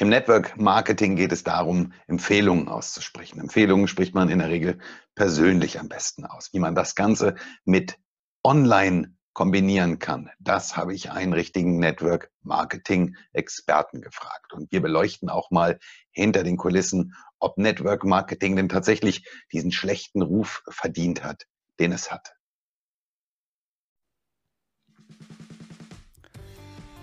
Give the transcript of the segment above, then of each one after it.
Im Network Marketing geht es darum, Empfehlungen auszusprechen. Empfehlungen spricht man in der Regel persönlich am besten aus. Wie man das Ganze mit Online kombinieren kann, das habe ich einen richtigen Network Marketing Experten gefragt. Und wir beleuchten auch mal hinter den Kulissen, ob Network Marketing denn tatsächlich diesen schlechten Ruf verdient hat, den es hat.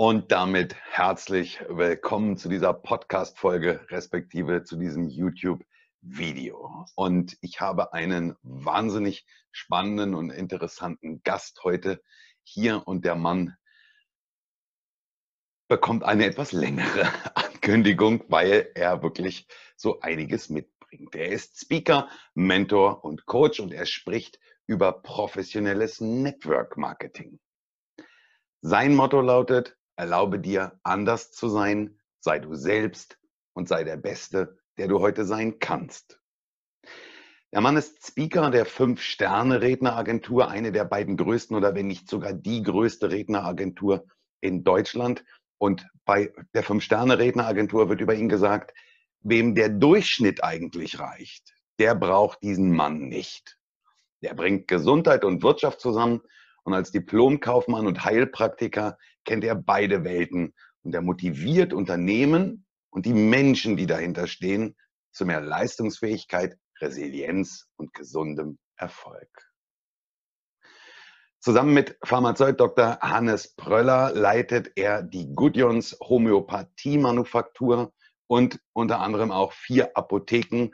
Und damit herzlich willkommen zu dieser Podcast-Folge, respektive zu diesem YouTube-Video. Und ich habe einen wahnsinnig spannenden und interessanten Gast heute hier und der Mann bekommt eine etwas längere Ankündigung, weil er wirklich so einiges mitbringt. Er ist Speaker, Mentor und Coach und er spricht über professionelles Network Marketing. Sein Motto lautet, Erlaube dir, anders zu sein, sei du selbst und sei der Beste, der du heute sein kannst. Der Mann ist Speaker der Fünf-Sterne-Redneragentur, eine der beiden größten oder wenn nicht sogar die größte Redneragentur in Deutschland. Und bei der Fünf-Sterne-Redneragentur wird über ihn gesagt, wem der Durchschnitt eigentlich reicht, der braucht diesen Mann nicht. Der bringt Gesundheit und Wirtschaft zusammen und als Diplomkaufmann und Heilpraktiker kennt er beide Welten und er motiviert Unternehmen und die Menschen, die dahinter stehen, zu mehr Leistungsfähigkeit, Resilienz und gesundem Erfolg. Zusammen mit Pharmazeut Dr. Hannes Pröller leitet er die Gudjons Homöopathie-Manufaktur und unter anderem auch vier Apotheken,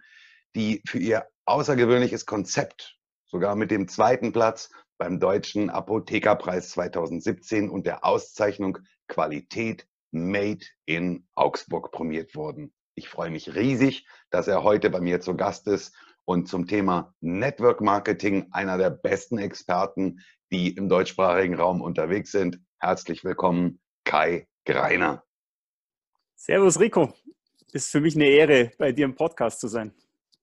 die für ihr außergewöhnliches Konzept sogar mit dem zweiten Platz beim Deutschen Apothekerpreis 2017 und der Auszeichnung Qualität Made in Augsburg prämiert wurden. Ich freue mich riesig, dass er heute bei mir zu Gast ist und zum Thema Network Marketing einer der besten Experten, die im deutschsprachigen Raum unterwegs sind. Herzlich willkommen, Kai Greiner. Servus Rico, ist für mich eine Ehre, bei dir im Podcast zu sein.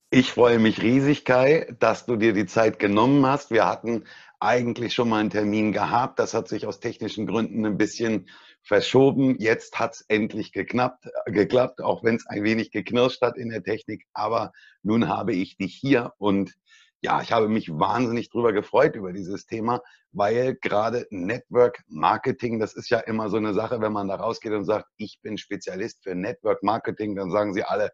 Ich freue mich riesig, Kai, dass du dir die Zeit genommen hast. Wir hatten eigentlich schon mal einen Termin gehabt. Das hat sich aus technischen Gründen ein bisschen verschoben. Jetzt hat es endlich geklappt, äh, geklappt, auch wenn es ein wenig geknirscht hat in der Technik. Aber nun habe ich dich hier und ja, ich habe mich wahnsinnig drüber gefreut über dieses Thema, weil gerade Network Marketing, das ist ja immer so eine Sache, wenn man da rausgeht und sagt, ich bin Spezialist für Network Marketing, dann sagen sie alle,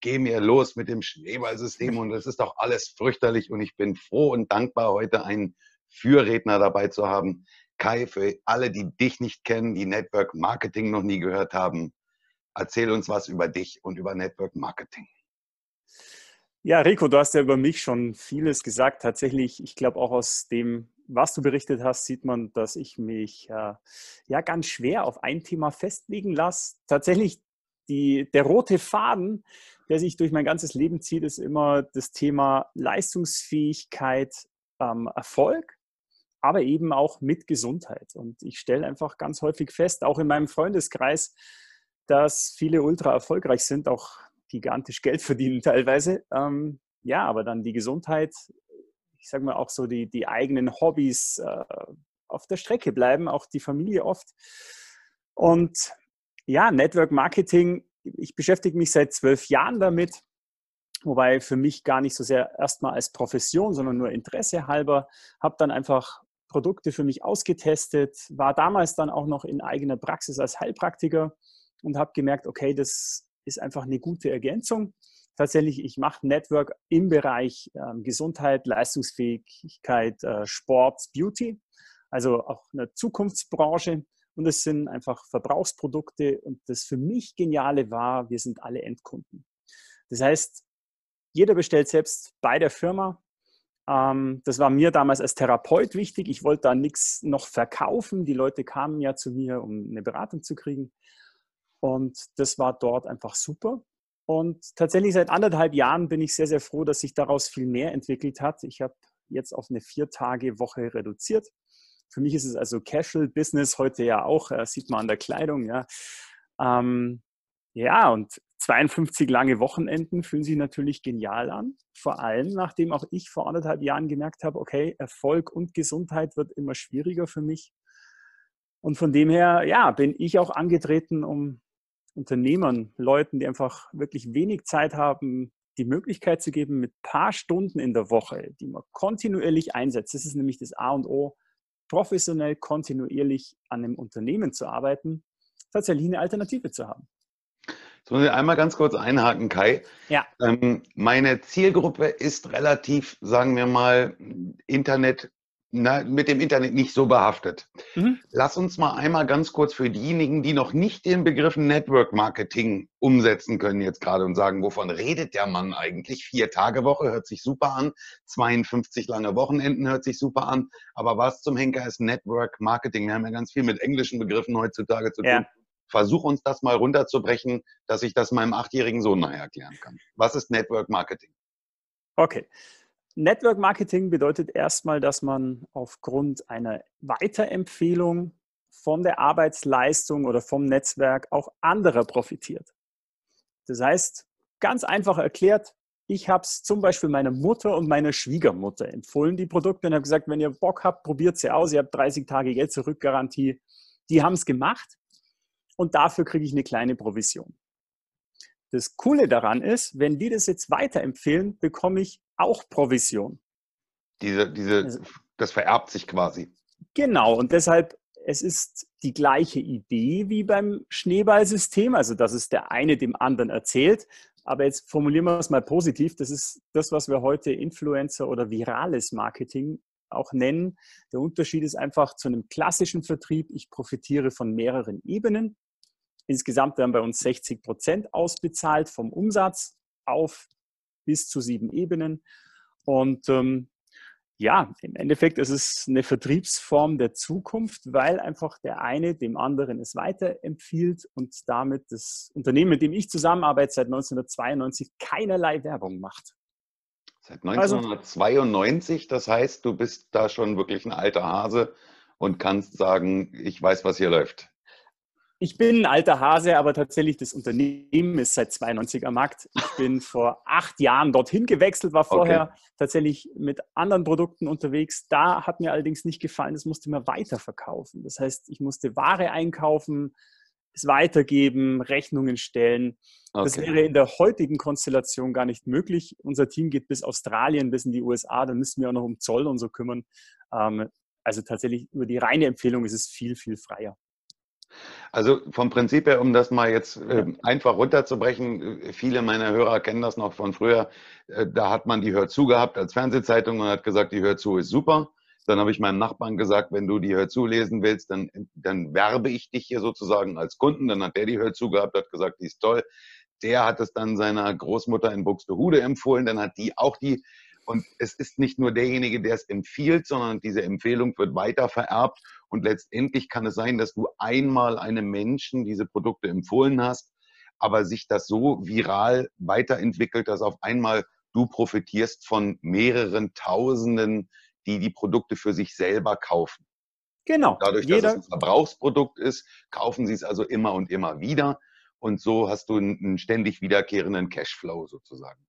geh mir los mit dem Schneeballsystem und das ist doch alles fürchterlich und ich bin froh und dankbar, heute einen Fürredner dabei zu haben. Kai, für alle, die dich nicht kennen, die Network Marketing noch nie gehört haben, erzähl uns was über dich und über Network Marketing. Ja, Rico, du hast ja über mich schon vieles gesagt. Tatsächlich, ich glaube auch aus dem, was du berichtet hast, sieht man, dass ich mich äh, ja ganz schwer auf ein Thema festlegen lasse. Tatsächlich, die, der rote Faden, der sich durch mein ganzes Leben zieht, ist immer das Thema Leistungsfähigkeit, ähm, Erfolg aber eben auch mit Gesundheit. Und ich stelle einfach ganz häufig fest, auch in meinem Freundeskreis, dass viele ultra erfolgreich sind, auch gigantisch Geld verdienen teilweise. Ähm, ja, aber dann die Gesundheit, ich sage mal auch so die, die eigenen Hobbys äh, auf der Strecke bleiben, auch die Familie oft. Und ja, Network Marketing, ich beschäftige mich seit zwölf Jahren damit, wobei für mich gar nicht so sehr erstmal als Profession, sondern nur Interesse halber, habe dann einfach Produkte für mich ausgetestet, war damals dann auch noch in eigener Praxis als Heilpraktiker und habe gemerkt, okay, das ist einfach eine gute Ergänzung. Tatsächlich, ich mache Network im Bereich äh, Gesundheit, Leistungsfähigkeit, äh, Sport, Beauty, also auch eine Zukunftsbranche. Und es sind einfach Verbrauchsprodukte. Und das für mich Geniale war, wir sind alle Endkunden. Das heißt, jeder bestellt selbst bei der Firma. Ähm, das war mir damals als Therapeut wichtig. Ich wollte da nichts noch verkaufen. Die Leute kamen ja zu mir, um eine Beratung zu kriegen. Und das war dort einfach super. Und tatsächlich seit anderthalb Jahren bin ich sehr, sehr froh, dass sich daraus viel mehr entwickelt hat. Ich habe jetzt auf eine Vier-Tage-Woche reduziert. Für mich ist es also Casual Business heute ja auch, äh, sieht man an der Kleidung. Ja, ähm, ja und 52 lange Wochenenden fühlen sich natürlich genial an. Vor allem, nachdem auch ich vor anderthalb Jahren gemerkt habe, okay, Erfolg und Gesundheit wird immer schwieriger für mich. Und von dem her, ja, bin ich auch angetreten, um Unternehmern, Leuten, die einfach wirklich wenig Zeit haben, die Möglichkeit zu geben, mit paar Stunden in der Woche, die man kontinuierlich einsetzt, das ist nämlich das A und O, professionell kontinuierlich an einem Unternehmen zu arbeiten, tatsächlich eine Alternative zu haben. Sollen wir einmal ganz kurz einhaken, Kai? Ja. Ähm, meine Zielgruppe ist relativ, sagen wir mal, Internet na, mit dem Internet nicht so behaftet. Mhm. Lass uns mal einmal ganz kurz für diejenigen, die noch nicht den Begriff Network Marketing umsetzen können jetzt gerade und sagen, wovon redet der Mann eigentlich? Vier Tage Woche hört sich super an, 52 lange Wochenenden hört sich super an, aber was zum Henker ist Network Marketing? Wir haben ja ganz viel mit englischen Begriffen heutzutage zu tun. Ja. Versuch uns das mal runterzubrechen, dass ich das meinem achtjährigen Sohn nachher erklären kann. Was ist Network Marketing? Okay. Network Marketing bedeutet erstmal, dass man aufgrund einer Weiterempfehlung von der Arbeitsleistung oder vom Netzwerk auch anderer profitiert. Das heißt, ganz einfach erklärt, ich habe es zum Beispiel meiner Mutter und meiner Schwiegermutter empfohlen, die Produkte, und habe gesagt, wenn ihr Bock habt, probiert sie aus. Ihr habt 30 Tage Geld zurück Garantie. Die haben es gemacht und dafür kriege ich eine kleine Provision. Das Coole daran ist, wenn die das jetzt weiterempfehlen, bekomme ich auch Provision. Diese, diese, also das vererbt sich quasi. Genau, und deshalb, es ist die gleiche Idee wie beim Schneeballsystem, also dass es der eine dem anderen erzählt. Aber jetzt formulieren wir es mal positiv. Das ist das, was wir heute Influencer oder virales Marketing auch nennen. Der Unterschied ist einfach zu einem klassischen Vertrieb. Ich profitiere von mehreren Ebenen. Insgesamt werden bei uns 60 Prozent ausbezahlt vom Umsatz auf bis zu sieben Ebenen. Und ähm, ja, im Endeffekt ist es eine Vertriebsform der Zukunft, weil einfach der eine dem anderen es weiterempfiehlt und damit das Unternehmen, mit dem ich zusammenarbeite, seit 1992 keinerlei Werbung macht. Seit 1992, also, das heißt, du bist da schon wirklich ein alter Hase und kannst sagen, ich weiß, was hier läuft. Ich bin ein alter Hase, aber tatsächlich das Unternehmen ist seit 92 am Markt. Ich bin vor acht Jahren dorthin gewechselt, war vorher okay. tatsächlich mit anderen Produkten unterwegs. Da hat mir allerdings nicht gefallen, das musste man weiterverkaufen. Das heißt, ich musste Ware einkaufen, es weitergeben, Rechnungen stellen. Okay. Das wäre in der heutigen Konstellation gar nicht möglich. Unser Team geht bis Australien, bis in die USA, da müssen wir auch noch um Zoll und so kümmern. Ähm, also tatsächlich über die reine Empfehlung ist es viel, viel freier. Also vom Prinzip her, um das mal jetzt äh, einfach runterzubrechen, äh, viele meiner Hörer kennen das noch von früher. Äh, da hat man die Hör zu gehabt als Fernsehzeitung und hat gesagt, die Hör zu ist super. Dann habe ich meinem Nachbarn gesagt, wenn du die Hör zu lesen willst, dann, dann werbe ich dich hier sozusagen als Kunden. Dann hat der die Hör zu gehabt, hat gesagt, die ist toll. Der hat es dann seiner Großmutter in Buxtehude empfohlen. Dann hat die auch die und es ist nicht nur derjenige, der es empfiehlt, sondern diese Empfehlung wird weiter vererbt. Und letztendlich kann es sein, dass du einmal einem Menschen diese Produkte empfohlen hast, aber sich das so viral weiterentwickelt, dass auf einmal du profitierst von mehreren Tausenden, die die Produkte für sich selber kaufen. Genau. Dadurch, dass es ein Verbrauchsprodukt ist, kaufen sie es also immer und immer wieder. Und so hast du einen ständig wiederkehrenden Cashflow sozusagen.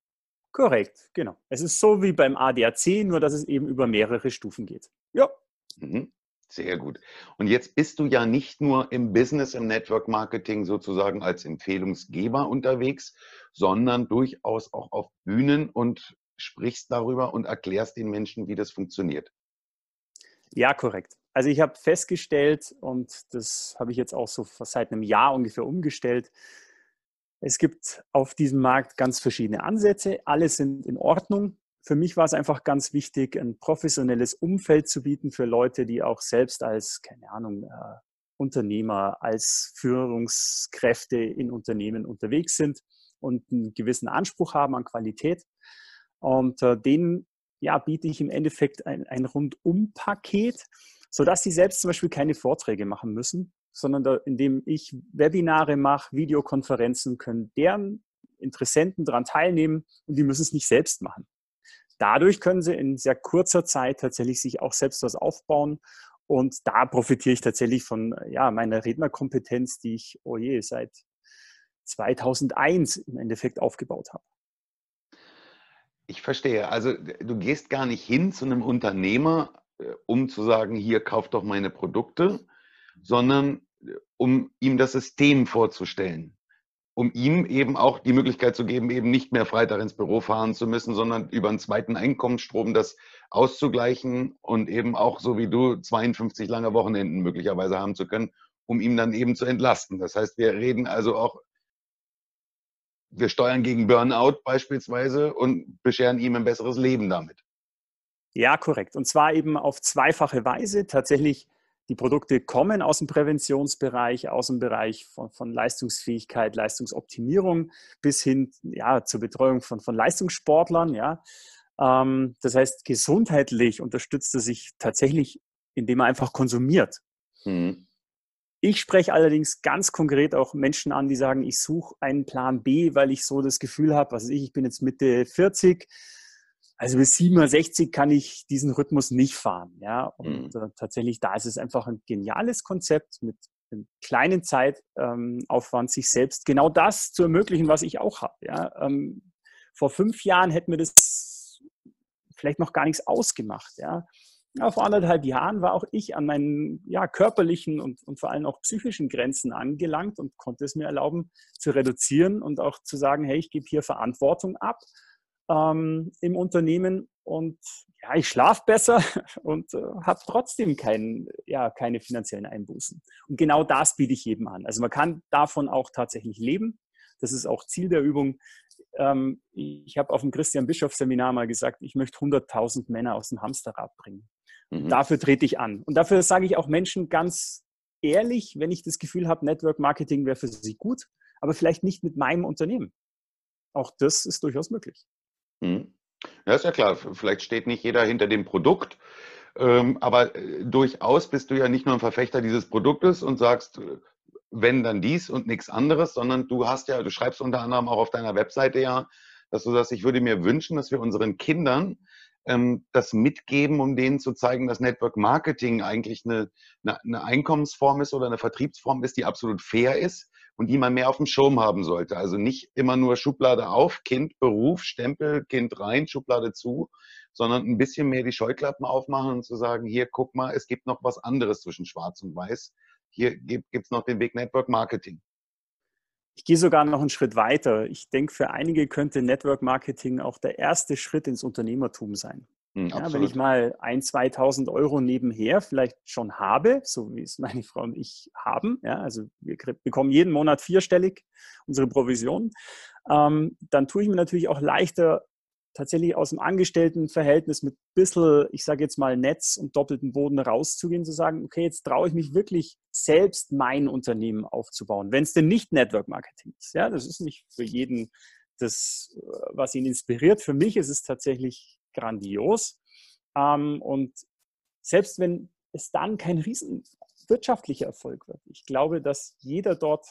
Korrekt, genau. Es ist so wie beim ADAC, nur dass es eben über mehrere Stufen geht. Ja. Mhm. Sehr gut. Und jetzt bist du ja nicht nur im Business, im Network Marketing sozusagen als Empfehlungsgeber unterwegs, sondern durchaus auch auf Bühnen und sprichst darüber und erklärst den Menschen, wie das funktioniert. Ja, korrekt. Also ich habe festgestellt, und das habe ich jetzt auch so seit einem Jahr ungefähr umgestellt, es gibt auf diesem Markt ganz verschiedene Ansätze. Alle sind in Ordnung. Für mich war es einfach ganz wichtig, ein professionelles Umfeld zu bieten für Leute, die auch selbst als, keine Ahnung, äh, Unternehmer, als Führungskräfte in Unternehmen unterwegs sind und einen gewissen Anspruch haben an Qualität. Und äh, denen ja, biete ich im Endeffekt ein, ein Rundum-Paket, sodass sie selbst zum Beispiel keine Vorträge machen müssen, sondern da, indem ich Webinare mache, Videokonferenzen, können deren Interessenten daran teilnehmen und die müssen es nicht selbst machen. Dadurch können sie in sehr kurzer Zeit tatsächlich sich auch selbst was aufbauen und da profitiere ich tatsächlich von ja, meiner Rednerkompetenz, die ich, oh je, seit 2001 im Endeffekt aufgebaut habe. Ich verstehe. Also du gehst gar nicht hin zu einem Unternehmer, äh, um zu sagen, hier kauf doch meine Produkte, sondern um ihm das System vorzustellen. Um ihm eben auch die Möglichkeit zu geben, eben nicht mehr Freitag ins Büro fahren zu müssen, sondern über einen zweiten Einkommensstrom das auszugleichen und eben auch, so wie du, 52 lange Wochenenden möglicherweise haben zu können, um ihm dann eben zu entlasten. Das heißt, wir reden also auch wir steuern gegen Burnout beispielsweise und bescheren ihm ein besseres Leben damit. Ja, korrekt. Und zwar eben auf zweifache Weise. Tatsächlich, die Produkte kommen aus dem Präventionsbereich, aus dem Bereich von, von Leistungsfähigkeit, Leistungsoptimierung bis hin ja, zur Betreuung von, von Leistungssportlern. Ja. Ähm, das heißt, gesundheitlich unterstützt er sich tatsächlich, indem er einfach konsumiert. Mhm. Ich spreche allerdings ganz konkret auch Menschen an, die sagen, ich suche einen Plan B, weil ich so das Gefühl habe, was ich, ich bin jetzt Mitte 40, also bis 67 kann ich diesen Rhythmus nicht fahren. Ja? Und mhm. äh, tatsächlich, da ist es einfach ein geniales Konzept mit einem kleinen Zeitaufwand, ähm, sich selbst genau das zu ermöglichen, was ich auch habe. Ja? Ähm, vor fünf Jahren hätten wir das vielleicht noch gar nichts ausgemacht. Ja? ja, vor anderthalb Jahren war auch ich an meinen ja, körperlichen und, und vor allem auch psychischen Grenzen angelangt und konnte es mir erlauben zu reduzieren und auch zu sagen, hey, ich gebe hier Verantwortung ab ähm, im Unternehmen und ja, ich schlafe besser und äh, habe trotzdem kein, ja, keine finanziellen Einbußen. Und genau das biete ich jedem an. Also man kann davon auch tatsächlich leben. Das ist auch Ziel der Übung. Ähm, ich habe auf dem Christian Bischof Seminar mal gesagt, ich möchte 100.000 Männer aus dem Hamsterrad bringen. Mhm. Dafür trete ich an. Und dafür sage ich auch Menschen ganz ehrlich, wenn ich das Gefühl habe, Network Marketing wäre für sie gut, aber vielleicht nicht mit meinem Unternehmen. Auch das ist durchaus möglich. Mhm. Ja, ist ja klar. Vielleicht steht nicht jeder hinter dem Produkt, ähm, aber äh, durchaus bist du ja nicht nur ein Verfechter dieses Produktes und sagst, äh, wenn dann dies und nichts anderes, sondern du hast ja, du schreibst unter anderem auch auf deiner Webseite ja, dass du sagst, ich würde mir wünschen, dass wir unseren Kindern ähm, das mitgeben, um denen zu zeigen, dass Network Marketing eigentlich eine, eine Einkommensform ist oder eine Vertriebsform ist, die absolut fair ist und die man mehr auf dem Schirm haben sollte. Also nicht immer nur Schublade auf, Kind, Beruf, Stempel, Kind rein, Schublade zu, sondern ein bisschen mehr die Scheuklappen aufmachen und zu sagen, hier, guck mal, es gibt noch was anderes zwischen Schwarz und Weiß. Hier gibt es noch den Weg Network Marketing. Ich gehe sogar noch einen Schritt weiter. Ich denke, für einige könnte Network Marketing auch der erste Schritt ins Unternehmertum sein. Hm, ja, wenn ich mal ein, 2.000 Euro nebenher vielleicht schon habe, so wie es meine Frau und ich haben, ja, also wir bekommen jeden Monat vierstellig unsere Provision, ähm, dann tue ich mir natürlich auch leichter, tatsächlich aus dem Angestelltenverhältnis mit ein bisschen, ich sage jetzt mal, Netz und doppelten Boden rauszugehen, zu sagen, okay, jetzt traue ich mich wirklich selbst mein Unternehmen aufzubauen, wenn es denn nicht Network Marketing ist. Ja, das ist nicht für jeden das, was ihn inspiriert. Für mich ist es tatsächlich grandios. Ähm, und selbst wenn es dann kein riesen wirtschaftlicher Erfolg wird, ich glaube, dass jeder dort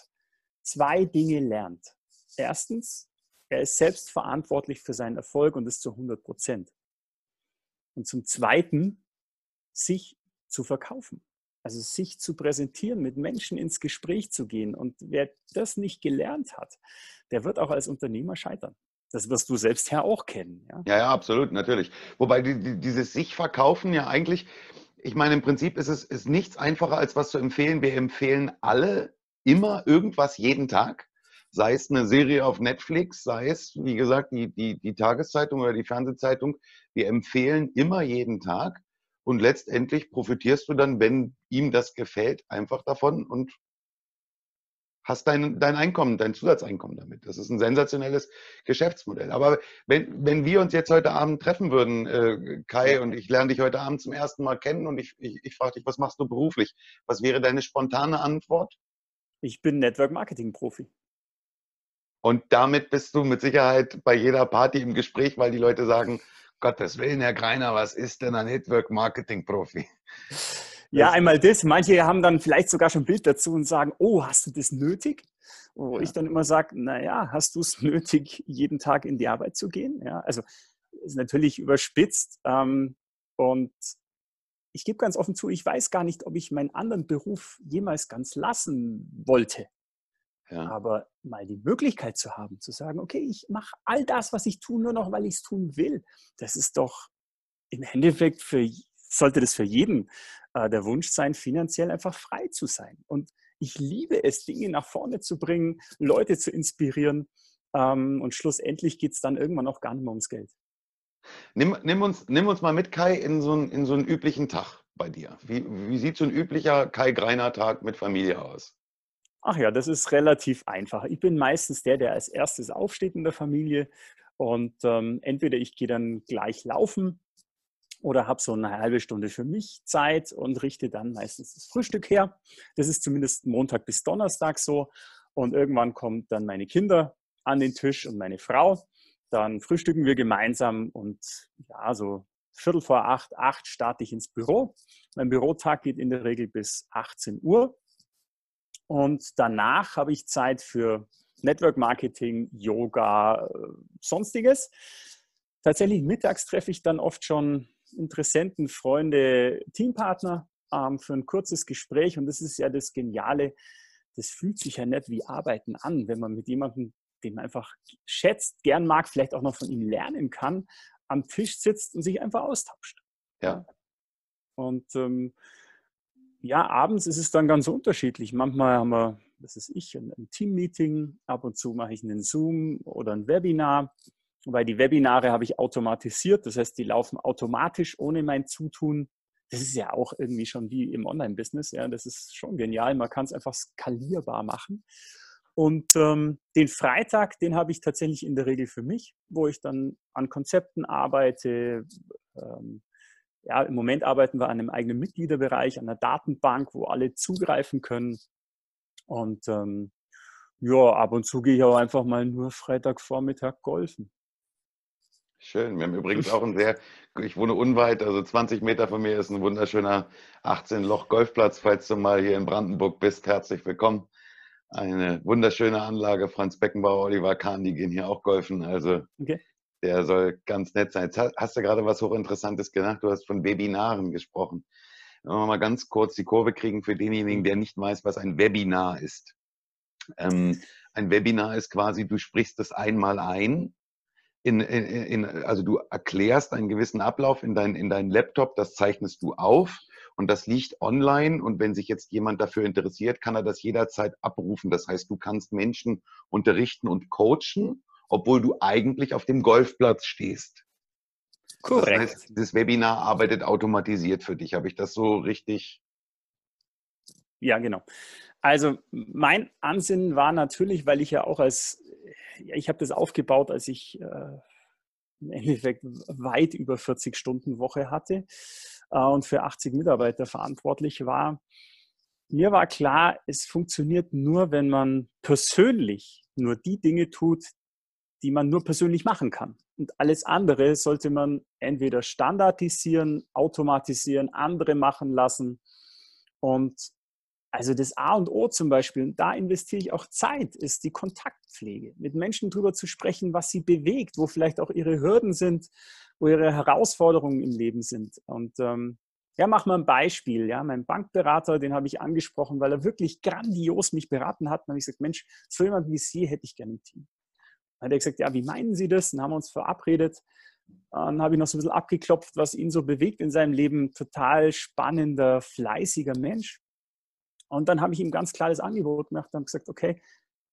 zwei Dinge lernt. Erstens, er ist selbst verantwortlich für seinen Erfolg und das zu 100 Prozent. Und zum Zweiten, sich zu verkaufen. Also sich zu präsentieren, mit Menschen ins Gespräch zu gehen. Und wer das nicht gelernt hat, der wird auch als Unternehmer scheitern. Das wirst du selbst ja auch kennen. Ja, ja, ja absolut, natürlich. Wobei die, die, dieses sich verkaufen ja eigentlich, ich meine, im Prinzip ist es ist nichts einfacher, als was zu empfehlen. Wir empfehlen alle immer irgendwas jeden Tag sei es eine Serie auf Netflix, sei es, wie gesagt, die, die, die Tageszeitung oder die Fernsehzeitung. Wir empfehlen immer jeden Tag. und letztendlich profitierst du dann, wenn ihm das gefällt, einfach davon und hast dein, dein Einkommen, dein Zusatzeinkommen damit. Das ist ein sensationelles Geschäftsmodell. Aber wenn, wenn wir uns jetzt heute Abend treffen würden, äh, Kai, und ich lerne dich heute Abend zum ersten Mal kennen und ich, ich, ich frage dich, was machst du beruflich? Was wäre deine spontane Antwort? Ich bin Network Marketing Profi. Und damit bist du mit Sicherheit bei jeder Party im Gespräch, weil die Leute sagen, Gottes Willen, Herr Greiner, was ist denn ein Network Marketing Profi? Ja, einmal das. Manche haben dann vielleicht sogar schon ein Bild dazu und sagen, oh, hast du das nötig? Wo ja. ich dann immer sage, naja, hast du es nötig, jeden Tag in die Arbeit zu gehen? Ja, also ist natürlich überspitzt. Ähm, und ich gebe ganz offen zu, ich weiß gar nicht, ob ich meinen anderen Beruf jemals ganz lassen wollte. Ja. Aber mal die Möglichkeit zu haben, zu sagen, okay, ich mache all das, was ich tue, nur noch, weil ich es tun will, das ist doch im Endeffekt für, sollte das für jeden äh, der Wunsch sein, finanziell einfach frei zu sein. Und ich liebe es, Dinge nach vorne zu bringen, Leute zu inspirieren. Ähm, und schlussendlich geht es dann irgendwann auch gar nicht mehr ums Geld. Nimm, nimm, uns, nimm uns mal mit, Kai, in so, einen, in so einen üblichen Tag bei dir. Wie, wie sieht so ein üblicher Kai Greiner Tag mit Familie aus? Ach ja, das ist relativ einfach. Ich bin meistens der, der als erstes aufsteht in der Familie. Und ähm, entweder ich gehe dann gleich laufen oder habe so eine halbe Stunde für mich Zeit und richte dann meistens das Frühstück her. Das ist zumindest Montag bis Donnerstag so. Und irgendwann kommen dann meine Kinder an den Tisch und meine Frau. Dann frühstücken wir gemeinsam und ja, so Viertel vor acht, acht starte ich ins Büro. Mein Bürotag geht in der Regel bis 18 Uhr. Und danach habe ich Zeit für Network Marketing, Yoga, äh, sonstiges. Tatsächlich mittags treffe ich dann oft schon Interessenten, Freunde, Teampartner ähm, für ein kurzes Gespräch. Und das ist ja das Geniale. Das fühlt sich ja nicht wie Arbeiten an, wenn man mit jemandem, den man einfach schätzt, gern mag, vielleicht auch noch von ihm lernen kann, am Tisch sitzt und sich einfach austauscht. Ja. Und ähm, ja, abends ist es dann ganz unterschiedlich. Manchmal haben wir, das ist ich, ein, ein Team-Meeting. Ab und zu mache ich einen Zoom oder ein Webinar. Weil die Webinare habe ich automatisiert. Das heißt, die laufen automatisch ohne mein Zutun. Das ist ja auch irgendwie schon wie im Online-Business. Ja, das ist schon genial. Man kann es einfach skalierbar machen. Und ähm, den Freitag, den habe ich tatsächlich in der Regel für mich, wo ich dann an Konzepten arbeite. Ähm, ja, im Moment arbeiten wir an einem eigenen Mitgliederbereich, an einer Datenbank, wo alle zugreifen können. Und ähm, ja, ab und zu gehe ich auch einfach mal nur Freitagvormittag golfen. Schön. Wir haben übrigens auch ein sehr, ich wohne unweit, also 20 Meter von mir ist ein wunderschöner 18-Loch-Golfplatz. Falls du mal hier in Brandenburg bist, herzlich willkommen. Eine wunderschöne Anlage. Franz Beckenbauer, Oliver Kahn, die gehen hier auch golfen. Also okay. der soll ganz nett sein. Jetzt hast du gerade was hochinteressantes genannt. Du hast von Webinaren gesprochen. Wenn wir mal ganz kurz die Kurve kriegen für denjenigen, der nicht weiß, was ein Webinar ist. Ähm, ein Webinar ist quasi, du sprichst es einmal ein in, in, in, also du erklärst einen gewissen Ablauf in, dein, in deinen Laptop, das zeichnest du auf und das liegt online und wenn sich jetzt jemand dafür interessiert, kann er das jederzeit abrufen. Das heißt, du kannst Menschen unterrichten und coachen, obwohl du eigentlich auf dem Golfplatz stehst. Korrekt. Das heißt, das Webinar arbeitet automatisiert für dich. Habe ich das so richtig? Ja, genau. Also mein Ansinnen war natürlich, weil ich ja auch als ich habe das aufgebaut, als ich äh, im Endeffekt weit über 40 Stunden Woche hatte äh, und für 80 Mitarbeiter verantwortlich war. Mir war klar, es funktioniert nur, wenn man persönlich nur die Dinge tut, die man nur persönlich machen kann. Und alles andere sollte man entweder standardisieren, automatisieren, andere machen lassen. Und also das A und O zum Beispiel, und da investiere ich auch Zeit, ist die Kontaktpflege. Mit Menschen darüber zu sprechen, was sie bewegt, wo vielleicht auch ihre Hürden sind, wo ihre Herausforderungen im Leben sind. Und ähm, ja, mach mal ein Beispiel. Ja, mein Bankberater, den habe ich angesprochen, weil er wirklich grandios mich beraten hat. Dann habe ich gesagt, Mensch, so jemand wie Sie hätte ich gerne im Team. Dann hat er gesagt, ja, wie meinen Sie das? Dann haben wir uns verabredet. Dann habe ich noch so ein bisschen abgeklopft, was ihn so bewegt in seinem Leben. Total spannender, fleißiger Mensch. Und dann habe ich ihm ganz klar das Angebot gemacht und gesagt, okay,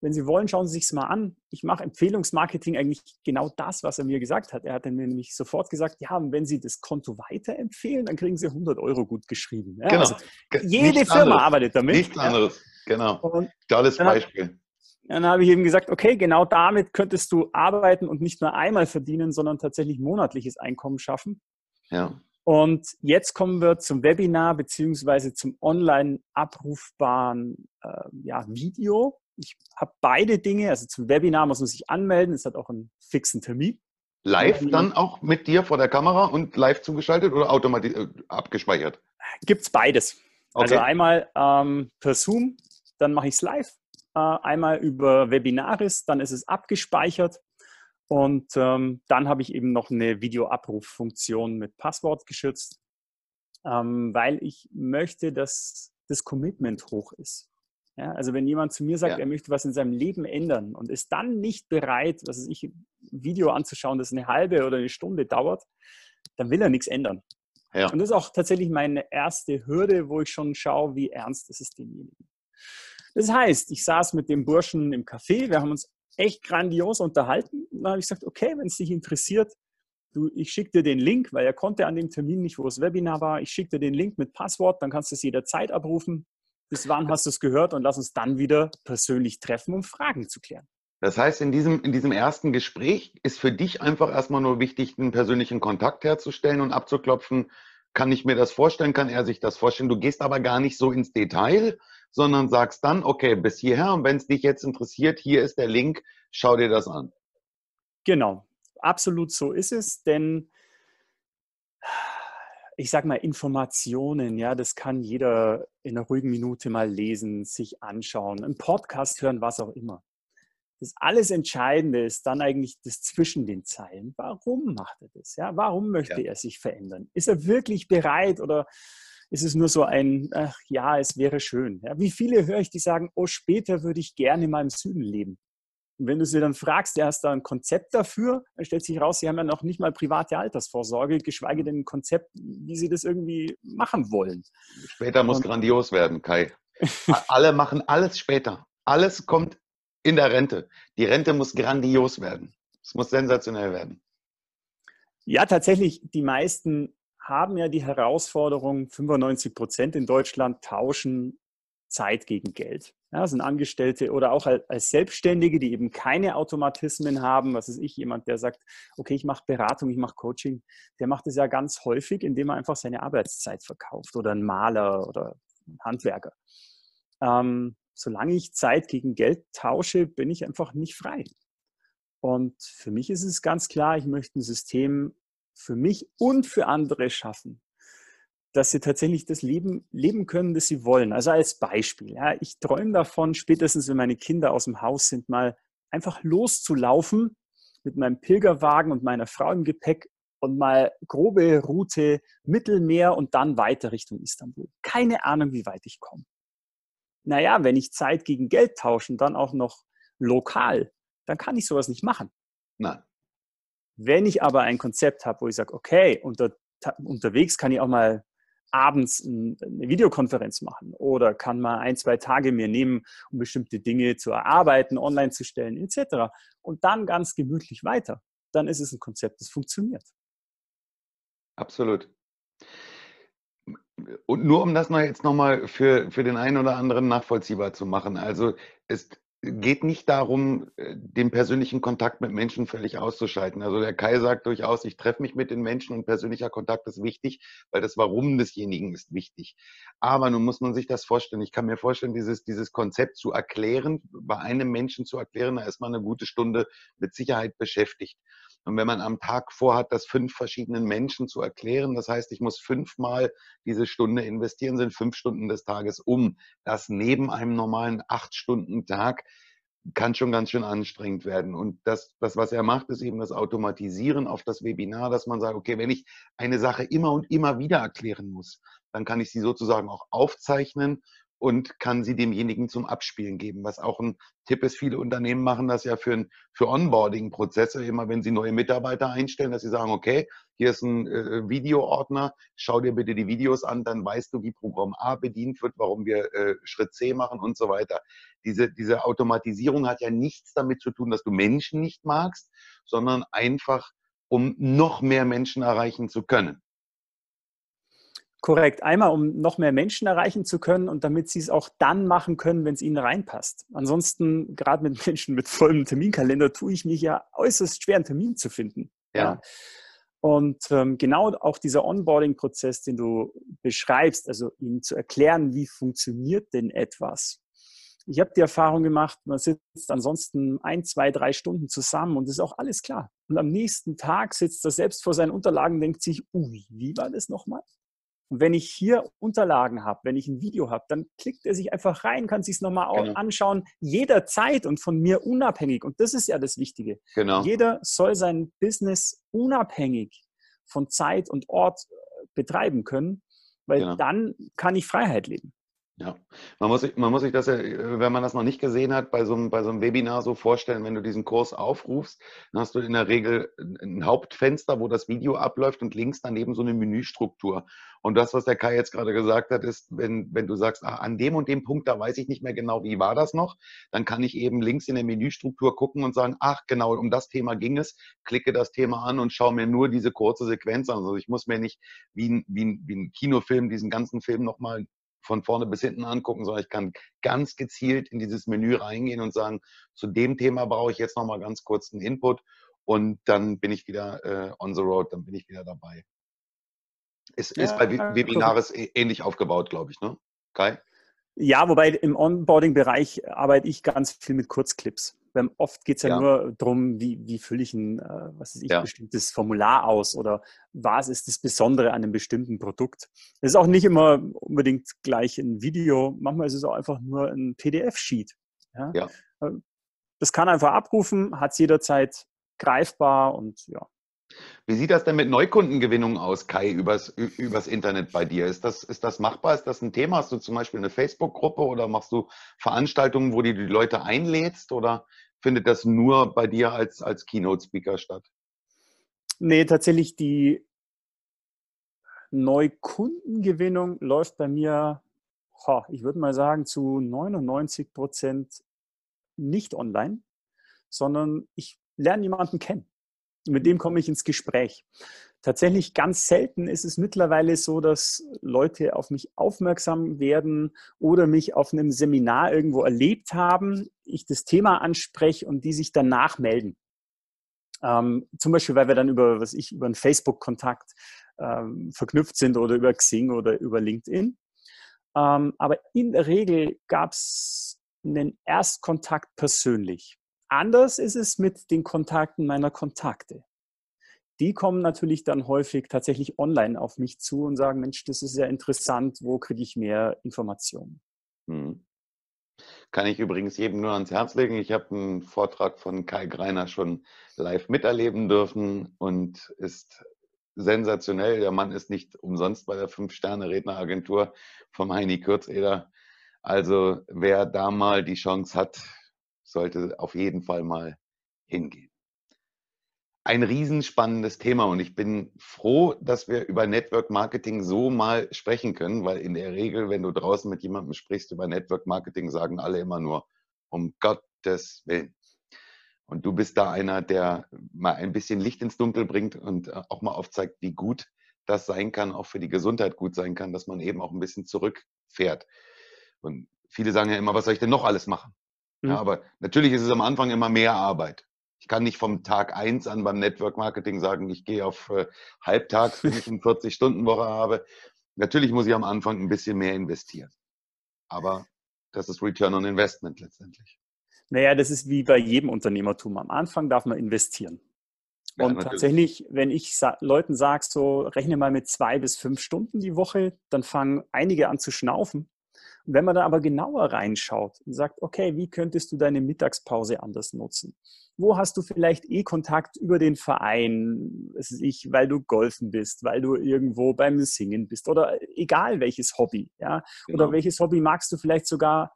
wenn Sie wollen, schauen Sie sich es mal an. Ich mache Empfehlungsmarketing eigentlich genau das, was er mir gesagt hat. Er hat mir nämlich sofort gesagt, ja, wenn Sie das Konto weiterempfehlen, dann kriegen Sie 100 Euro gut geschrieben. Ja, genau. Also jede Nichts Firma anderes. arbeitet damit. Nichts ja. anderes. Genau. Und Tolles Beispiel. dann habe ich eben gesagt, okay, genau damit könntest du arbeiten und nicht nur einmal verdienen, sondern tatsächlich monatliches Einkommen schaffen. Ja. Und jetzt kommen wir zum Webinar beziehungsweise zum online abrufbaren äh, ja, Video. Ich habe beide Dinge, also zum Webinar muss man sich anmelden, es hat auch einen fixen Termin. Live Ja. dann auch mit dir vor der Kamera und live zugeschaltet oder automatisch äh, abgespeichert? Gibt es beides. Also Okay. einmal ähm, per Zoom, dann mache ich es live, äh, einmal über Webinaris, dann ist es abgespeichert und ähm, dann habe ich eben noch eine Videoabruffunktion mit Passwort geschützt, ähm, weil ich möchte, dass das Commitment hoch ist. Ja, also wenn jemand zu mir sagt, Ja. er möchte was in seinem Leben ändern und ist dann nicht bereit, was weiß ich, ein Video anzuschauen, das eine halbe oder eine Stunde dauert, dann will er nichts ändern. Ja. Und das ist auch tatsächlich meine erste Hürde, wo ich schon schaue, wie ernst ist es demjenigen. Das heißt, ich saß mit dem Burschen im Café, wir haben uns echt grandios unterhalten. Und dann habe ich gesagt, okay, wenn es dich interessiert, du, ich schicke dir den Link, weil er konnte an dem Termin nicht, wo das Webinar war. Ich schicke dir den Link mit Passwort, dann kannst du es jederzeit abrufen. Bis wann hast du es gehört und lass uns dann wieder persönlich treffen, um Fragen zu klären. Das heißt, in diesem, in diesem ersten Gespräch ist für dich einfach erstmal nur wichtig, einen persönlichen Kontakt herzustellen und abzuklopfen, kann ich mir das vorstellen, kann er sich das vorstellen. Du gehst aber gar nicht so ins Detail, sondern sagst dann, okay, bis hierher und wenn es dich jetzt interessiert, hier ist der Link, schau dir das an. Genau, absolut so ist es, denn ich sage mal, Informationen, ja, das kann jeder in einer ruhigen Minute mal lesen, sich anschauen, einen Podcast hören, was auch immer. Das alles Entscheidende ist dann eigentlich das zwischen den Zeilen. Warum macht er das? Ja, warum möchte Ja. er sich verändern? Ist er wirklich bereit oder ist es nur so ein, ach, ja, es wäre schön? Ja, wie viele höre ich, die sagen, oh, später würde ich gerne mal im Süden leben. Und wenn du sie dann fragst, ja, hast du ein Konzept dafür, dann stellt sich raus, sie haben ja noch nicht mal private Altersvorsorge, geschweige denn ein Konzept, wie sie das irgendwie machen wollen. Später muss Und- grandios werden, Kai. Alle machen alles später. Alles kommt in der Rente. Die Rente muss grandios werden. Es muss sensationell werden. Ja, tatsächlich, die meisten haben ja die Herausforderung, 95 Prozent in Deutschland tauschen Zeit gegen Geld. Ja, das sind Angestellte oder auch als als Selbstständige, die eben keine Automatismen haben. Was ist ich, jemand, der sagt, okay, ich mache Beratung, ich mache Coaching, der macht es ja ganz häufig, indem er einfach seine Arbeitszeit verkauft oder ein Maler oder ein Handwerker. Ähm, solange ich Zeit gegen Geld tausche, bin ich einfach nicht frei. Und für mich ist es ganz klar, ich möchte ein System für mich und für andere schaffen, dass sie tatsächlich das Leben leben können, das sie wollen. Also als Beispiel, ja, ich träume davon, spätestens wenn meine Kinder aus dem Haus sind, mal einfach loszulaufen mit meinem Pilgerwagen und meiner Frau im Gepäck und mal grobe Route Mittelmeer und dann weiter Richtung Istanbul. Keine Ahnung, wie weit ich komme. Naja, wenn ich Zeit gegen Geld tausche und dann auch noch lokal, dann kann ich sowas nicht machen. Nein. Wenn ich aber ein Konzept habe, wo ich sage, okay, unter, unterwegs kann ich auch mal abends ein, eine Videokonferenz machen oder kann mal ein, zwei Tage mir nehmen, um bestimmte Dinge zu erarbeiten, online zu stellen, etc. Und dann ganz gemütlich weiter. Dann ist es ein Konzept, das funktioniert. Absolut. Und nur um das noch jetzt nochmal für, für den einen oder anderen nachvollziehbar zu machen. Also es geht nicht darum, äh, den persönlichen Kontakt mit Menschen völlig auszuschalten. Also der Kai sagt durchaus, ich treffe mich mit den Menschen und persönlicher Kontakt ist wichtig, weil das Warum desjenigen ist wichtig. Aber nun muss man sich das vorstellen. Ich kann mir vorstellen, dieses, dieses Konzept zu erklären, bei einem Menschen zu erklären, da ist man eine gute Stunde mit Sicherheit beschäftigt. Und wenn man am Tag vorhat, das fünf verschiedenen Menschen zu erklären, das heißt, ich muss fünfmal diese Stunde investieren, sind fünf Stunden des Tages um. Das neben einem normalen acht Stunden Tag kann schon ganz schön anstrengend werden. Und das, das, was er macht, ist eben das Automatisieren auf das Webinar, dass man sagt, okay, wenn ich eine Sache immer und immer wieder erklären muss, dann kann ich sie sozusagen auch aufzeichnen und kann sie demjenigen zum Abspielen geben. Was auch ein Tipp ist, viele Unternehmen machen das ja für, für Onboarding-Prozesse, immer wenn sie neue Mitarbeiter einstellen, dass sie sagen, okay, hier ist ein äh, Videoordner, schau dir bitte die Videos an, dann weißt du, wie Programm A bedient wird, warum wir äh, Schritt C machen und so weiter. Diese, diese Automatisierung hat ja nichts damit zu tun, dass du Menschen nicht magst, sondern einfach, um noch mehr Menschen erreichen zu können. Korrekt. Einmal, um noch mehr Menschen erreichen zu können und damit sie es auch dann machen können, wenn es ihnen reinpasst. Ansonsten, gerade mit Menschen mit vollem Terminkalender, tue ich mich ja äußerst schwer, einen Termin zu finden. Ja. Und ähm, genau auch dieser Onboarding-Prozess, den du beschreibst, also ihnen zu erklären, wie funktioniert denn etwas. Ich habe die Erfahrung gemacht, man sitzt ansonsten ein, zwei, drei Stunden zusammen und ist auch alles klar. Und am nächsten Tag sitzt er selbst vor seinen Unterlagen, denkt sich, ui, wie war das nochmal? Und wenn ich hier Unterlagen habe, wenn ich ein Video habe, dann klickt er sich einfach rein, kann sich es nochmal genau. anschauen, jederzeit und von mir unabhängig. Und das ist ja das Wichtige. Genau. Jeder soll sein Business unabhängig von Zeit und Ort äh, betreiben können, weil genau. dann kann ich Freiheit leben. Ja, man muss, sich, man muss sich das ja, wenn man das noch nicht gesehen hat, bei so, einem, bei so einem Webinar so vorstellen, wenn du diesen Kurs aufrufst, dann hast du in der Regel ein Hauptfenster, wo das Video abläuft und links daneben so eine Menüstruktur. Und das, was der Kai jetzt gerade gesagt hat, ist, wenn, wenn du sagst, ach, an dem und dem Punkt, da weiß ich nicht mehr genau, wie war das noch, dann kann ich eben links in der Menüstruktur gucken und sagen, ach genau, um das Thema ging es, klicke das Thema an und schaue mir nur diese kurze Sequenz an. Also ich muss mir nicht wie ein, wie ein, wie ein Kinofilm diesen ganzen Film nochmal von vorne bis hinten angucken, sondern ich kann ganz gezielt in dieses Menü reingehen und sagen, zu dem Thema brauche ich jetzt nochmal ganz kurz einen Input und dann bin ich wieder äh, on the road, dann bin ich wieder dabei. Ist, ja, ist bei Webinares cool. ähnlich aufgebaut, glaube ich, ne? Kai? Ja, wobei im Onboarding-Bereich arbeite ich ganz viel mit Kurzclips. Oft geht es ja, ja, nur darum, wie, wie fülle ich ein äh, was ist ich, ja. bestimmtes Formular aus oder was ist das Besondere an einem bestimmten Produkt. Es ist auch nicht immer unbedingt gleich ein Video, manchmal ist es auch einfach nur ein PDF-Sheet. Ja? ja. Äh, das kann einfach abrufen, hat es jederzeit greifbar und ja. Wie sieht das denn mit Neukundengewinnung aus, Kai, übers, übers Internet bei dir? Ist das, ist das machbar? Ist das ein Thema? Hast du zum Beispiel eine Facebook-Gruppe oder machst du Veranstaltungen, wo du die Leute einlädst oder findet das nur bei dir als, als Keynote-Speaker statt? Nee, tatsächlich die Neukundengewinnung läuft bei mir, ich würde mal sagen, zu 99 Prozent nicht online, sondern ich lerne jemanden kennen. Mit dem komme ich ins Gespräch. Tatsächlich ganz selten ist es mittlerweile so, dass Leute auf mich aufmerksam werden oder mich auf einem Seminar irgendwo erlebt haben, ich das Thema anspreche und die sich danach melden. Ähm, zum Beispiel, weil wir dann über, was ich, über einen Facebook-Kontakt ähm, verknüpft sind oder über Xing oder über LinkedIn. Ähm, aber in der Regel gab es einen Erstkontakt persönlich. Anders ist es mit den Kontakten meiner Kontakte. Die kommen natürlich dann häufig tatsächlich online auf mich zu und sagen, Mensch, das ist ja interessant, wo kriege ich mehr Informationen? Hm. Kann ich übrigens jedem nur ans Herz legen. Ich habe einen Vortrag von Kai Greiner schon live miterleben dürfen und ist sensationell. Der Mann ist nicht umsonst bei der Fünf-Sterne-Redneragentur vom Heini Kürzeder. Also wer da mal die Chance hat, sollte auf jeden Fall mal hingehen. Ein riesenspannendes Thema und ich bin froh, dass wir über Network Marketing so mal sprechen können, weil in der Regel, wenn du draußen mit jemandem sprichst über Network Marketing, sagen alle immer nur, um Gottes Willen. Und du bist da einer, der mal ein bisschen Licht ins Dunkel bringt und äh, auch mal aufzeigt, wie gut das sein kann, auch für die Gesundheit gut sein kann, dass man eben auch ein bisschen zurückfährt. Und viele sagen ja immer, was soll ich denn noch alles machen? Mhm. Ja, aber natürlich ist es am Anfang immer mehr Arbeit. Ich kann nicht vom Tag eins an beim Network Marketing sagen, ich gehe auf äh, halbtags, wenn ich eine 40-Stunden-Woche habe. Natürlich muss ich am Anfang ein bisschen mehr investieren. Aber das ist Return on Investment letztendlich. Naja, das ist wie bei jedem Unternehmertum. Am Anfang darf man investieren. Ja, und natürlich. tatsächlich, wenn ich sa Leuten sage, so rechne mal mit zwei bis fünf Stunden die Woche, dann fangen einige an zu schnaufen wenn man da aber genauer reinschaut und sagt, okay, wie könntest du deine Mittagspause anders nutzen? Wo hast du vielleicht eh Kontakt über den Verein, ich, weil du golfen bist, weil du irgendwo beim Singen bist oder egal welches Hobby, ja? Genau. Oder welches Hobby magst du vielleicht sogar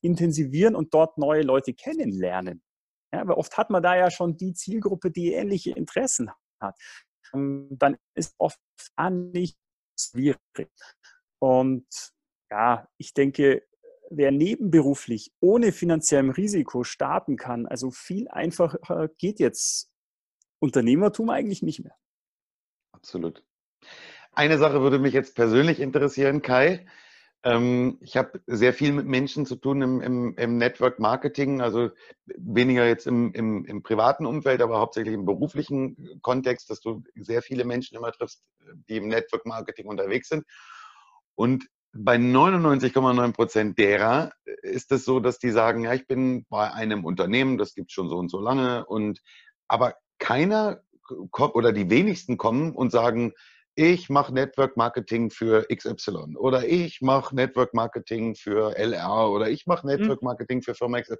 intensivieren und dort neue Leute kennenlernen? Ja, aber oft hat man da ja schon die Zielgruppe, die ähnliche Interessen hat. Und dann ist oft nicht schwierig. Und ja, ich denke, wer nebenberuflich ohne finanziellem Risiko starten kann, also viel einfacher geht jetzt Unternehmertum eigentlich nicht mehr. Absolut. Eine Sache würde mich jetzt persönlich interessieren, Kai. Ähm, ich habe sehr viel mit Menschen zu tun im, im, im Network Marketing, also weniger jetzt im, im, im, privaten Umfeld, aber hauptsächlich im beruflichen Kontext, dass du sehr viele Menschen immer triffst, die im Network Marketing unterwegs sind. Und bei 99,9 Prozent derer ist es so, dass die sagen, ja, ich bin bei einem Unternehmen, das gibt es schon so und so lange, und aber keiner oder die wenigsten kommen und sagen, ich mache Network Marketing für XY oder ich mache Network Marketing für LR oder ich mache mhm. Network Marketing für Firma X.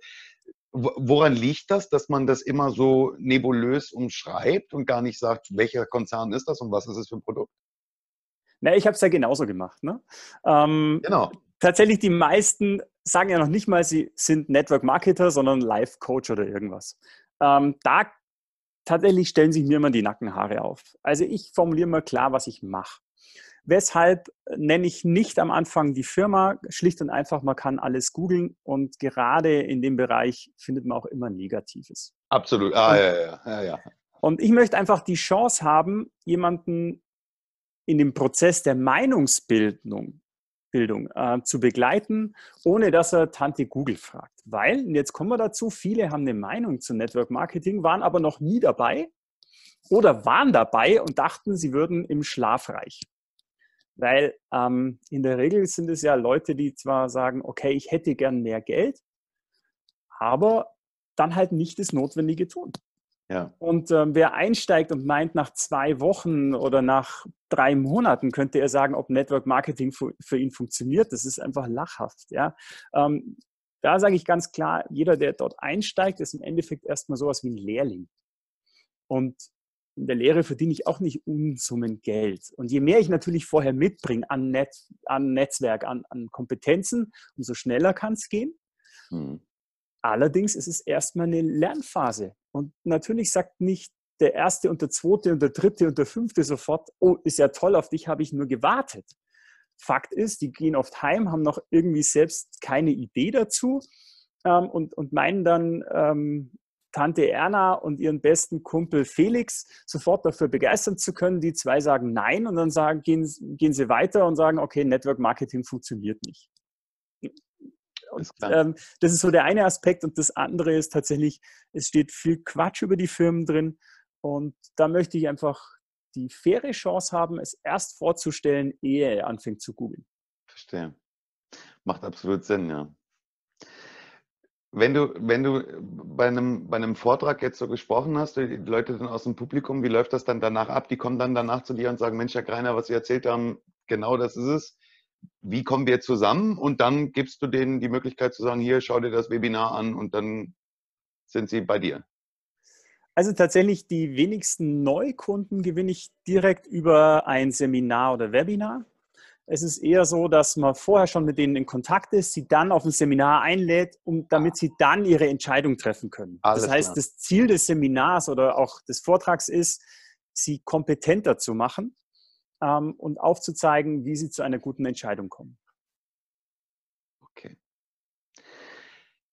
Woran liegt das, dass man das immer so nebulös umschreibt und gar nicht sagt, welcher Konzern ist das und was ist es für ein Produkt? Na, ich habe es ja genauso gemacht. Ne? Ähm, genau. Tatsächlich, die meisten sagen ja noch nicht mal, sie sind Network Marketer, sondern Life Coach oder irgendwas. Ähm, da tatsächlich stellen sich mir immer die Nackenhaare auf. Also ich formuliere mal klar, was ich mache. Weshalb nenne ich nicht am Anfang die Firma? Schlicht und einfach, man kann alles googeln und gerade in dem Bereich findet man auch immer Negatives. Absolut. Ah, und, ja, ja, ja, ja. Und ich möchte einfach die Chance haben, jemanden in dem Prozess der Meinungsbildung Bildung, äh, zu begleiten, ohne dass er Tante Google fragt. Weil, und jetzt kommen wir dazu, viele haben eine Meinung zu Network Marketing, waren aber noch nie dabei oder waren dabei und dachten, sie würden im Schlaf reich. Weil ähm, in der Regel sind es ja Leute, die zwar sagen, okay, ich hätte gern mehr Geld, aber dann halt nicht das Notwendige tun. Ja. Und ähm, wer einsteigt und meint, nach zwei Wochen oder nach drei Monaten könnte er sagen, ob Network Marketing für, für ihn funktioniert, das ist einfach lachhaft. Ja? Ähm, da sage ich ganz klar, jeder, der dort einsteigt, ist im Endeffekt erstmal sowas wie ein Lehrling. Und in der Lehre verdiene ich auch nicht Unsummen Geld. Und je mehr ich natürlich vorher mitbringe an, Net, an Netzwerk, an, an Kompetenzen, umso schneller kann es gehen. Hm. Allerdings ist es erstmal eine Lernphase. Und natürlich sagt nicht der erste und der zweite und der dritte und der fünfte sofort, oh, ist ja toll, auf dich habe ich nur gewartet. Fakt ist, die gehen oft heim, haben noch irgendwie selbst keine Idee dazu ähm, und, und meinen dann, ähm, Tante Erna und ihren besten Kumpel Felix sofort dafür begeistern zu können. Die zwei sagen Nein und dann sagen, gehen, gehen sie weiter und sagen, okay, Network Marketing funktioniert nicht. Und, ähm, das ist so der eine Aspekt. Und das andere ist tatsächlich, es steht viel Quatsch über die Firmen drin. Und da möchte ich einfach die faire Chance haben, es erst vorzustellen, ehe er anfängt zu googeln. Verstehe. Macht absolut Sinn, ja. Wenn du, wenn du bei einem, bei einem Vortrag jetzt so gesprochen hast, die Leute dann aus dem Publikum, wie läuft das dann danach ab? Die kommen dann danach zu dir und sagen, Mensch, Herr Greiner, was Sie erzählt haben, genau das ist es wie kommen wir zusammen? Und dann gibst du denen die Möglichkeit zu sagen, hier, schau dir das Webinar an und dann sind sie bei dir. Also tatsächlich die wenigsten Neukunden gewinne ich direkt über ein Seminar oder Webinar. Es ist eher so, dass man vorher schon mit denen in Kontakt ist, sie dann auf ein Seminar einlädt, um, damit sie dann ihre Entscheidung treffen können. Alles das heißt, klar. das Ziel des Seminars oder auch des Vortrags ist, sie kompetenter zu machen ähm, und aufzuzeigen, wie sie zu einer guten Entscheidung kommen. Okay.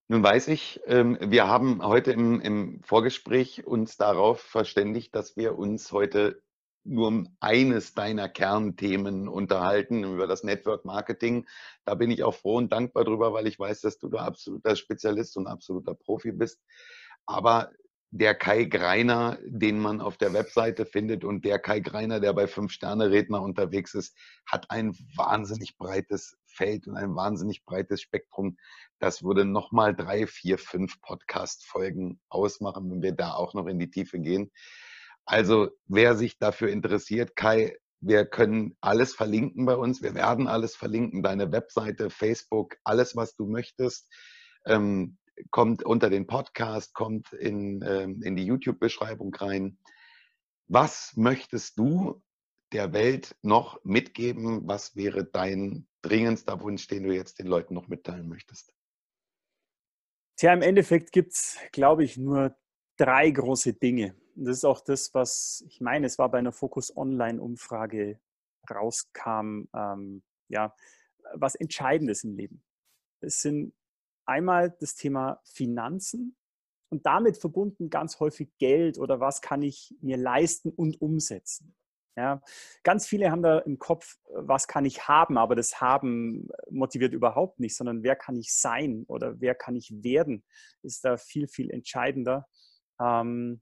Nun weiß ich, ähm, wir haben heute im, im Vorgespräch uns darauf verständigt, dass wir uns heute nur um eines deiner Kernthemen unterhalten, über das Network Marketing. Da bin ich auch froh und dankbar drüber, weil ich weiß, dass du da absoluter Spezialist und absoluter Profi bist. Aber der Kai Greiner, den man auf der Webseite findet und der Kai Greiner, der bei Fünf-Sterne-Redner unterwegs ist, hat ein wahnsinnig breites Feld und ein wahnsinnig breites Spektrum. Das würde nochmal drei, vier, fünf Podcast-Folgen ausmachen, wenn wir da auch noch in die Tiefe gehen. Also wer sich dafür interessiert, Kai, wir können alles verlinken bei uns. Wir werden alles verlinken. Deine Webseite, Facebook, alles, was du möchtest, ähm, kommt unter den Podcast, kommt in, ähm, in die YouTube-Beschreibung rein. Was möchtest du der Welt noch mitgeben? Was wäre dein dringendster Wunsch, den du jetzt den Leuten noch mitteilen möchtest? Tja, im Endeffekt gibt es, glaube ich, nur drei große Dinge. Und das ist auch das, was ich meine, es war bei einer Focus Online-Umfrage rauskam, ähm, ja, was Entscheidendes im Leben. Es sind einmal das Thema Finanzen und damit verbunden ganz häufig Geld oder was kann ich mir leisten und umsetzen. Ja, ganz viele haben da im Kopf, was kann ich haben, aber das Haben motiviert überhaupt nicht, sondern wer kann ich sein oder wer kann ich werden, ist da viel, viel entscheidender. Ähm,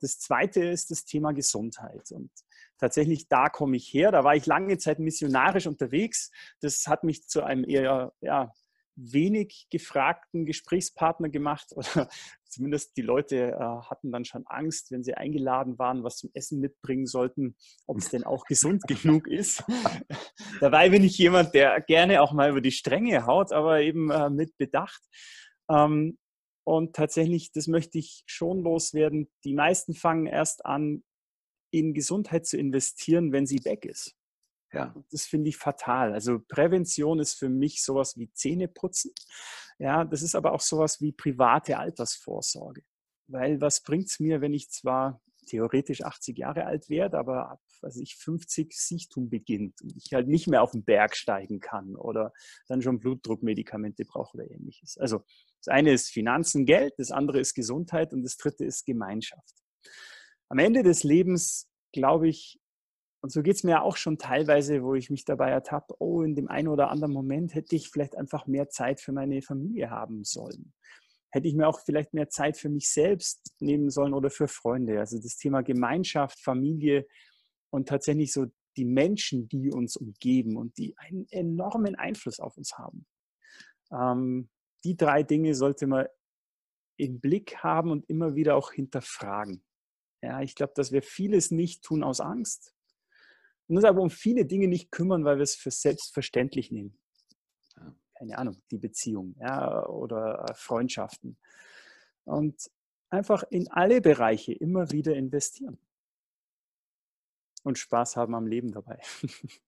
das zweite ist das Thema Gesundheit. Und tatsächlich, da komme ich her. Da war ich lange Zeit missionarisch unterwegs. Das hat mich zu einem eher ja, wenig gefragten Gesprächspartner gemacht. Oder zumindest die Leute äh, hatten dann schon Angst, wenn sie eingeladen waren, was zum Essen mitbringen sollten, ob es denn auch gesund genug ist. Dabei bin ich jemand, der gerne auch mal über die Stränge haut, aber eben äh, mit Bedacht. Ähm, und tatsächlich, das möchte ich schon loswerden. Die meisten fangen erst an, in Gesundheit zu investieren, wenn sie weg ist. Ja. Das finde ich fatal. Also Prävention ist für mich sowas wie Zähneputzen. Ja, das ist aber auch sowas wie private Altersvorsorge. Weil was bringt es mir, wenn ich zwar theoretisch 80 Jahre alt werde, aber ab was ich 50 Sichtum beginnt und ich halt nicht mehr auf den Berg steigen kann oder dann schon Blutdruckmedikamente brauche oder ähnliches. Also das eine ist Finanzen, Geld, das andere ist Gesundheit und das dritte ist Gemeinschaft. Am Ende des Lebens, glaube ich, und so geht es mir auch schon teilweise, wo ich mich dabei ertappe, oh, in dem einen oder anderen Moment hätte ich vielleicht einfach mehr Zeit für meine Familie haben sollen. Hätte ich mir auch vielleicht mehr Zeit für mich selbst nehmen sollen oder für Freunde. Also das Thema Gemeinschaft, Familie und tatsächlich so die Menschen, die uns umgeben und die einen enormen Einfluss auf uns haben. Ähm, die drei Dinge sollte man im Blick haben und immer wieder auch hinterfragen. Ja, ich glaube, dass wir vieles nicht tun aus Angst uns aber um viele Dinge nicht kümmern, weil wir es für selbstverständlich nehmen. Keine Ahnung, die Beziehung ja, oder äh, Freundschaften. Und einfach in alle Bereiche immer wieder investieren. Und Spaß haben am Leben dabei.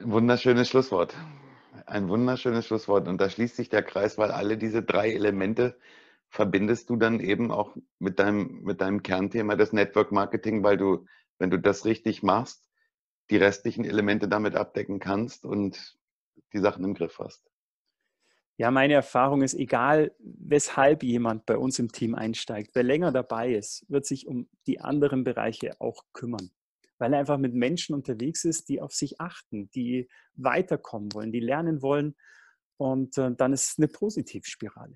Wunderschönes Schlusswort. Ein wunderschönes Schlusswort. Und da schließt sich der Kreis, weil alle diese drei Elemente verbindest du dann eben auch mit deinem, mit deinem Kernthema des Network Marketing, weil du, wenn du das richtig machst, die restlichen Elemente damit abdecken kannst und die Sachen im Griff hast. Ja, meine Erfahrung ist, egal weshalb jemand bei uns im Team einsteigt, wer länger dabei ist, wird sich um die anderen Bereiche auch kümmern weil er einfach mit Menschen unterwegs ist, die auf sich achten, die weiterkommen wollen, die lernen wollen. Und äh, dann ist es eine Positivspirale.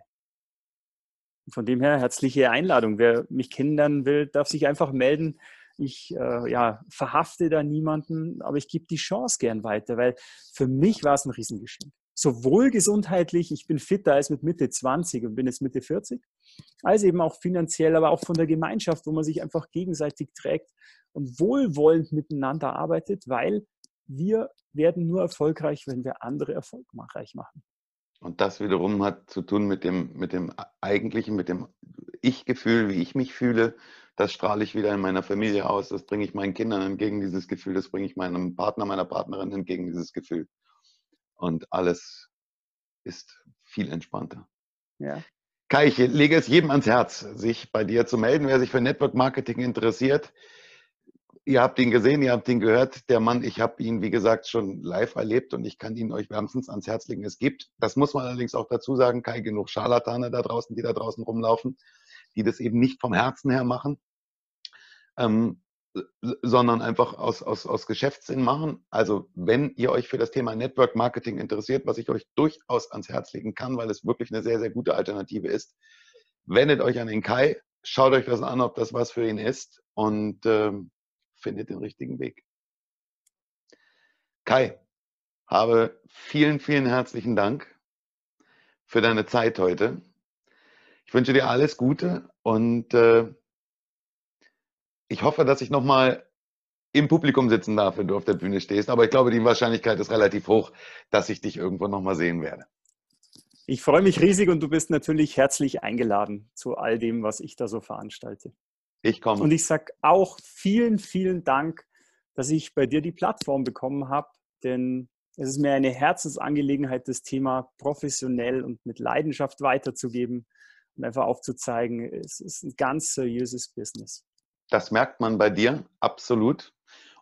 Von dem her herzliche Einladung. Wer mich kennenlernen will, darf sich einfach melden. Ich äh, ja, verhafte da niemanden, aber ich gebe die Chance gern weiter, weil für mich war es ein Riesengeschenk. Sowohl gesundheitlich, ich bin fitter als mit Mitte 20 und bin jetzt Mitte 40, als eben auch finanziell, aber auch von der Gemeinschaft, wo man sich einfach gegenseitig trägt und wohlwollend miteinander arbeitet, weil wir werden nur erfolgreich, wenn wir andere erfolgreich machen. Und das wiederum hat zu tun mit dem, mit dem eigentlichen, mit dem Ich-Gefühl, wie ich mich fühle. Das strahle ich wieder in meiner Familie aus. Das bringe ich meinen Kindern entgegen, dieses Gefühl. Das bringe ich meinem Partner, meiner Partnerin entgegen, dieses Gefühl. Und alles ist viel entspannter. Ja. Kai, ich lege es jedem ans Herz, sich bei dir zu melden, wer sich für Network Marketing interessiert. Ihr habt ihn gesehen, ihr habt ihn gehört. Der Mann, ich habe ihn, wie gesagt, schon live erlebt und ich kann ihn euch wärmstens ans Herz legen. Es gibt, das muss man allerdings auch dazu sagen, Kai, genug Scharlatane da draußen, die da draußen rumlaufen, die das eben nicht vom Herzen her machen, ähm, sondern einfach aus, aus, aus Geschäftssinn machen. Also wenn ihr euch für das Thema Network Marketing interessiert, was ich euch durchaus ans Herz legen kann, weil es wirklich eine sehr, sehr gute Alternative ist, wendet euch an den Kai, schaut euch das an, ob das was für ihn ist und ähm, findet den richtigen Weg. Kai, habe vielen, vielen herzlichen Dank für deine Zeit heute. Ich wünsche dir alles Gute und äh, ich hoffe, dass ich nochmal im Publikum sitzen darf, wenn du auf der Bühne stehst. Aber ich glaube, die Wahrscheinlichkeit ist relativ hoch, dass ich dich irgendwo nochmal sehen werde. Ich freue mich riesig und du bist natürlich herzlich eingeladen zu all dem, was ich da so veranstalte. Ich komme. Und ich sage auch vielen, vielen Dank, dass ich bei dir die Plattform bekommen habe, denn es ist mir eine Herzensangelegenheit, das Thema professionell und mit Leidenschaft weiterzugeben und einfach aufzuzeigen, es ist ein ganz seriöses Business. Das merkt man bei dir, absolut.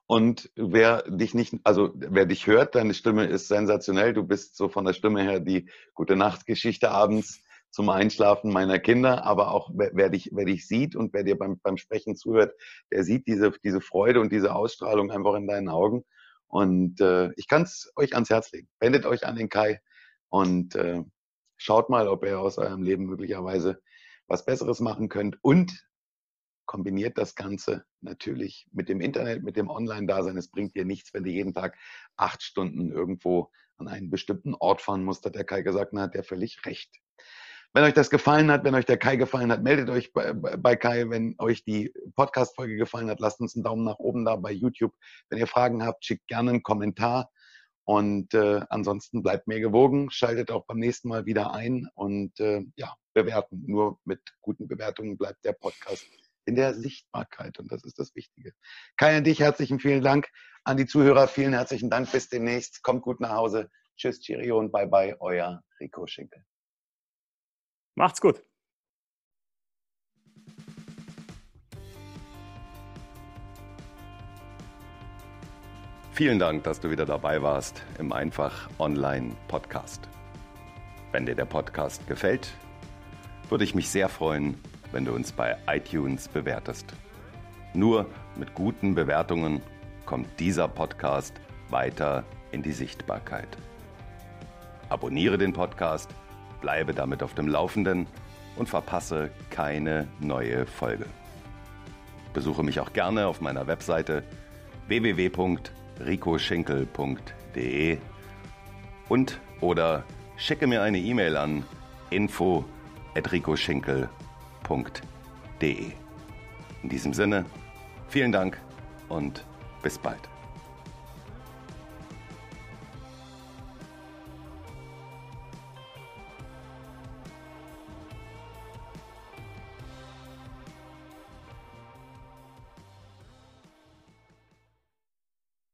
Und wer dich nicht, also wer dich hört, deine Stimme ist sensationell. Du bist so von der Stimme her die gute Nachtgeschichte abends zum Einschlafen meiner Kinder, aber auch wer, dich, wer dich sieht und wer dir beim, beim Sprechen zuhört, der sieht diese, diese Freude und diese Ausstrahlung einfach in deinen Augen. Und äh, ich kann es euch ans Herz legen. Wendet euch an den Kai und äh, schaut mal, ob ihr aus eurem Leben möglicherweise was Besseres machen könnt. Und kombiniert das Ganze natürlich mit dem Internet, mit dem Online-Dasein. Es bringt dir nichts, wenn du jeden Tag acht Stunden irgendwo an einen bestimmten Ort fahren musst, hat der Kai gesagt, dann hat der völlig recht. Wenn euch das gefallen hat, wenn euch der Kai gefallen hat, meldet euch bei, Kai. Wenn euch die Podcast-Folge gefallen hat, lasst uns einen Daumen nach oben da bei YouTube. Wenn ihr Fragen habt, schickt gerne einen Kommentar. Und äh, ansonsten bleibt mir gewogen, schaltet auch beim nächsten Mal wieder ein und äh, ja, bewerten. Nur mit guten Bewertungen bleibt der Podcast in der Sichtbarkeit und das ist das Wichtige. Kai, an dich herzlichen vielen Dank. An die Zuhörer vielen herzlichen Dank. Bis demnächst. Kommt gut nach Hause. Tschüss, Cheerio und bye bye, euer Rico Schinkel. Macht's gut. Vielen Dank, dass du wieder dabei warst im Einfach Online Podcast. Wenn dir der Podcast gefällt, würde ich mich sehr freuen, wenn du uns bei iTunes bewertest. Nur mit guten Bewertungen kommt dieser Podcast weiter in die Sichtbarkeit. Abonniere den Podcast, bleibe damit auf dem Laufenden und verpasse keine neue Folge. Besuche mich auch gerne auf meiner Webseite www.ricoschinkel.de und oder schicke mir eine E-Mail an info@ricoschinkel.de. In diesem Sinne, vielen Dank und bis bald.